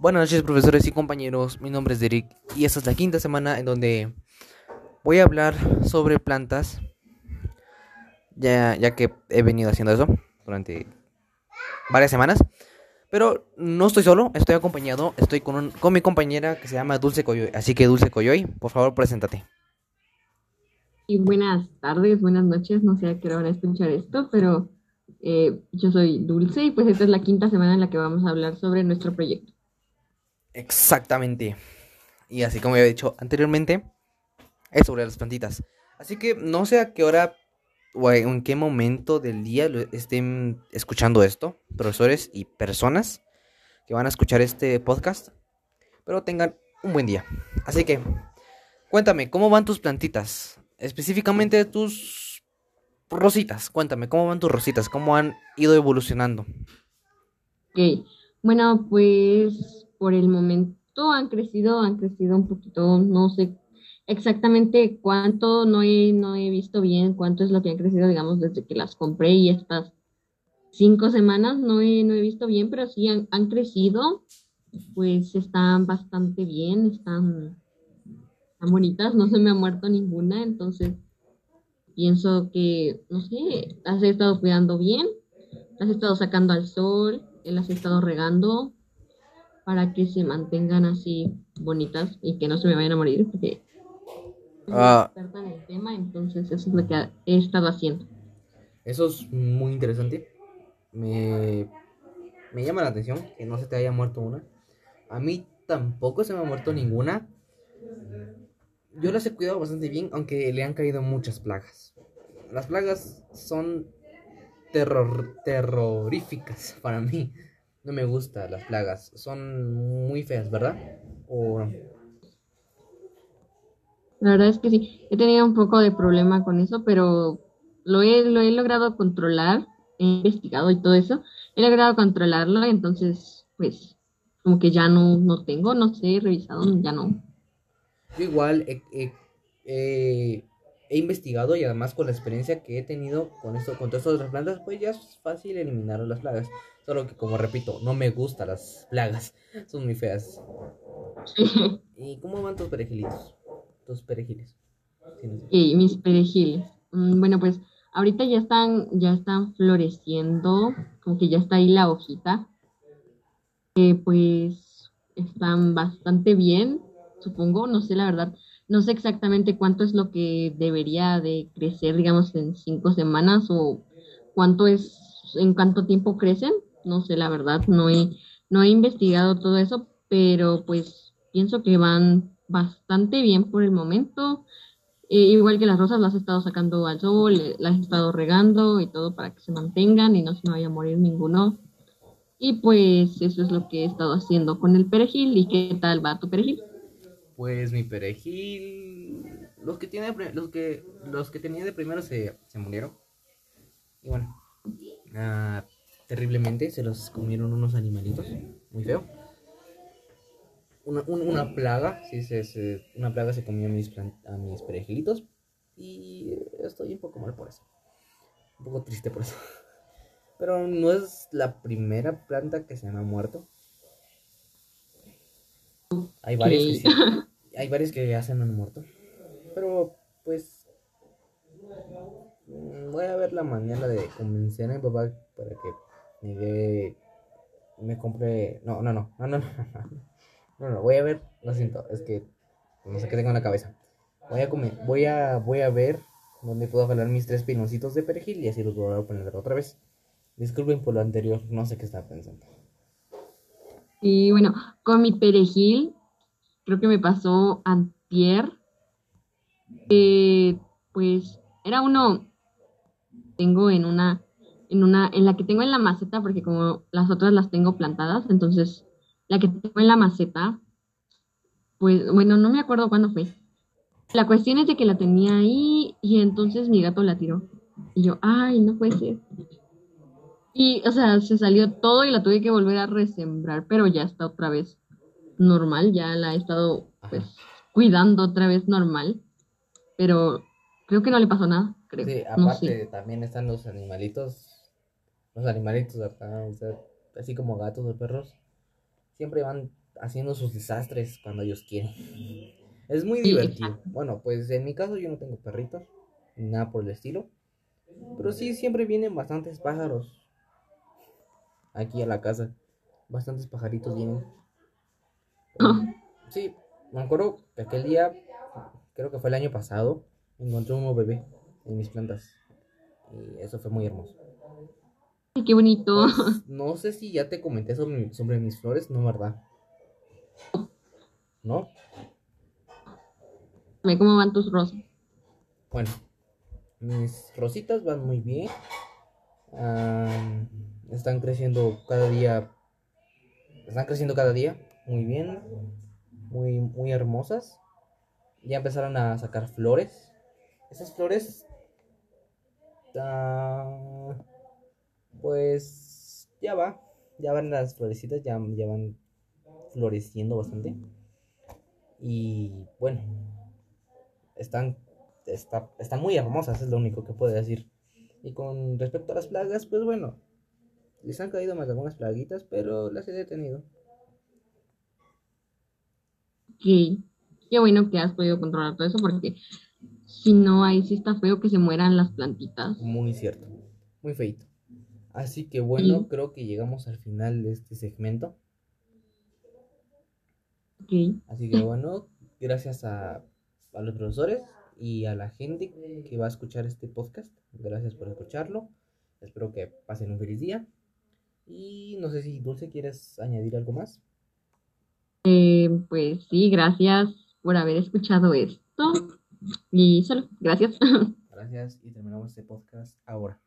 Buenas noches profesores y compañeros, mi nombre es Derek y esta es la quinta semana en donde voy a hablar sobre plantas, ya, ya que he venido haciendo eso durante varias semanas, pero no estoy solo, estoy acompañado, estoy con, un- con mi compañera que se llama Dulce Coyoy, así que Dulce Coyoy, por favor preséntate. Y buenas tardes, buenas noches, no sé a qué hora escuchar esto, pero eh, yo soy Dulce y pues esta es la quinta semana en la que vamos a hablar sobre nuestro proyecto. Exactamente. Y así como había dicho anteriormente, es sobre las plantitas. Así que no sé a qué hora o en qué momento del día estén escuchando esto, profesores y personas que van a escuchar este podcast, pero tengan un buen día. Así que, cuéntame, ¿cómo van tus plantitas? Específicamente tus rositas. Cuéntame, ¿cómo van tus rositas? ¿Cómo han ido evolucionando? Ok, bueno, pues por el momento han crecido, han crecido un poquito, no sé exactamente cuánto, no he, no he visto bien cuánto es lo que han crecido, digamos, desde que las compré y estas cinco semanas no he, no he visto bien, pero sí han, han crecido, pues están bastante bien, están, están bonitas, no se me ha muerto ninguna, entonces pienso que, no sé, las he estado cuidando bien, las he estado sacando al sol, las he estado regando para que se mantengan así bonitas y que no se me vayan a morir, porque soy Ah. experta en el tema, entonces eso es lo que he estado haciendo. Eso es muy interesante. Me, me llama la atención que no se te haya muerto una. A mí tampoco se me ha muerto ninguna. Yo las he cuidado bastante bien, aunque le han caído muchas plagas. Las plagas son terror, terroríficas para mí. No me gustan las plagas. Son muy feas, ¿verdad? O no? La verdad es que sí, he tenido un poco de problema con eso, pero lo he, lo he logrado controlar, he investigado y todo eso, he logrado controlarlo, entonces, pues, como que ya no, no tengo, no sé, he revisado, ya no. Yo igual he- he- he investigado y además con la experiencia que he tenido con esto, con todas estas plantas, pues ya es fácil eliminar las plagas. Solo que como repito, no me gustan las plagas. Son muy feas. ¿Y cómo van tus perejilitos? Tus perejiles. Sí. Y mis perejiles. Mm, Bueno, pues ahorita ya están, ya están floreciendo, como que ya está ahí la hojita. Eh, pues están bastante bien, supongo, no sé la verdad, no sé exactamente cuánto es lo que debería de crecer, digamos, en cinco semanas o cuánto es, en cuánto tiempo crecen, no sé la verdad, no he, no he investigado todo eso, pero pues pienso que van bastante bien por el momento. Eh, igual que las rosas las he estado sacando al sol, eh, las he estado regando y todo para que se mantengan y no se me vaya a morir ninguno. Y pues eso es lo que he estado haciendo con el perejil. ¿Y qué tal va tu perejil? Pues mi perejil. Los que tiene los que los que tenía de primero se, se murieron. Y bueno. ah, terriblemente se los comieron unos animalitos. Muy feo. Una, un- una plaga, sí, se, se- una plaga se comió a mis, a mis perejilitos. Y estoy un poco mal por eso. Un poco triste por eso. Pero no es la primera planta que se me ha muerto. Hay varias que sí. Hay varios que ya se han muerto. Pero, pues. Mm, voy a ver la manera de convencer a mi papá para que me dé. Me compre. No, no, no, no, no, no. No, no, voy a ver. Lo siento, es que no sé qué tengo en la cabeza. Voy a comer, voy a, voy a ver dónde puedo jalar mis tres piloncitos de perejil y así los voy a poner otra vez. Disculpen por lo anterior, no sé qué estaba pensando. Y bueno, con mi perejil creo que me pasó antier. Eh, pues era uno, tengo en una, en una, en la que tengo en la maceta, porque como las otras las tengo plantadas, entonces la que tengo en la maceta, pues bueno, no me acuerdo cuándo fue. La cuestión es de que la tenía ahí y entonces mi gato la tiró. Y yo, ay, no puede ser. Y, o sea, se salió todo y la tuve que volver a resembrar, pero ya está otra vez normal, ya la he estado, pues, cuidando otra vez normal, pero creo que no le pasó nada, creo. Sí, no aparte sé. también están los animalitos, los animalitos acá, o sea, así como gatos o perros, siempre van haciendo sus desastres cuando ellos quieren. Es muy divertido. Bueno, pues en mi caso yo no tengo perritos, ni nada por el estilo. Pero sí, siempre vienen bastantes pájaros aquí a la casa. Bastantes pajaritos vienen. Sí, me acuerdo que aquel día, creo que fue el año pasado, encontré un nuevo bebé en mis plantas. Y eso fue muy hermoso. Ay, qué bonito. Pues, no sé si ya te comenté sobre, sobre mis flores, no, ¿verdad? ¿No? Ve cómo van tus rosas. Bueno, mis rositas van muy bien. Ah, están creciendo cada día. Están creciendo cada día. Muy bien. Muy, muy hermosas. Ya empezaron a sacar flores. Esas flores. ah, pues ya va. Ya van las florecitas. Ya, ya van floreciendo bastante. Y bueno. Están, está- están muy hermosas, es lo único que puedo decir. Y con respecto a las plagas, pues bueno. Les han caído más algunas plaguitas, pero las he detenido. Ok. Qué bueno que has podido controlar todo eso porque si no, ahí sí está feo que se mueran las plantitas. Muy cierto. Muy feito. Así que bueno, Sí. creo que llegamos al final de este segmento. Ok. Así que bueno, gracias a, a los profesores y a la gente que va a escuchar este podcast. Gracias por escucharlo. Espero que pasen un feliz día. Y no sé si Dulce quieres añadir algo más. Eh, pues sí, gracias por haber escuchado esto. Y solo, gracias. Gracias y terminamos este podcast ahora.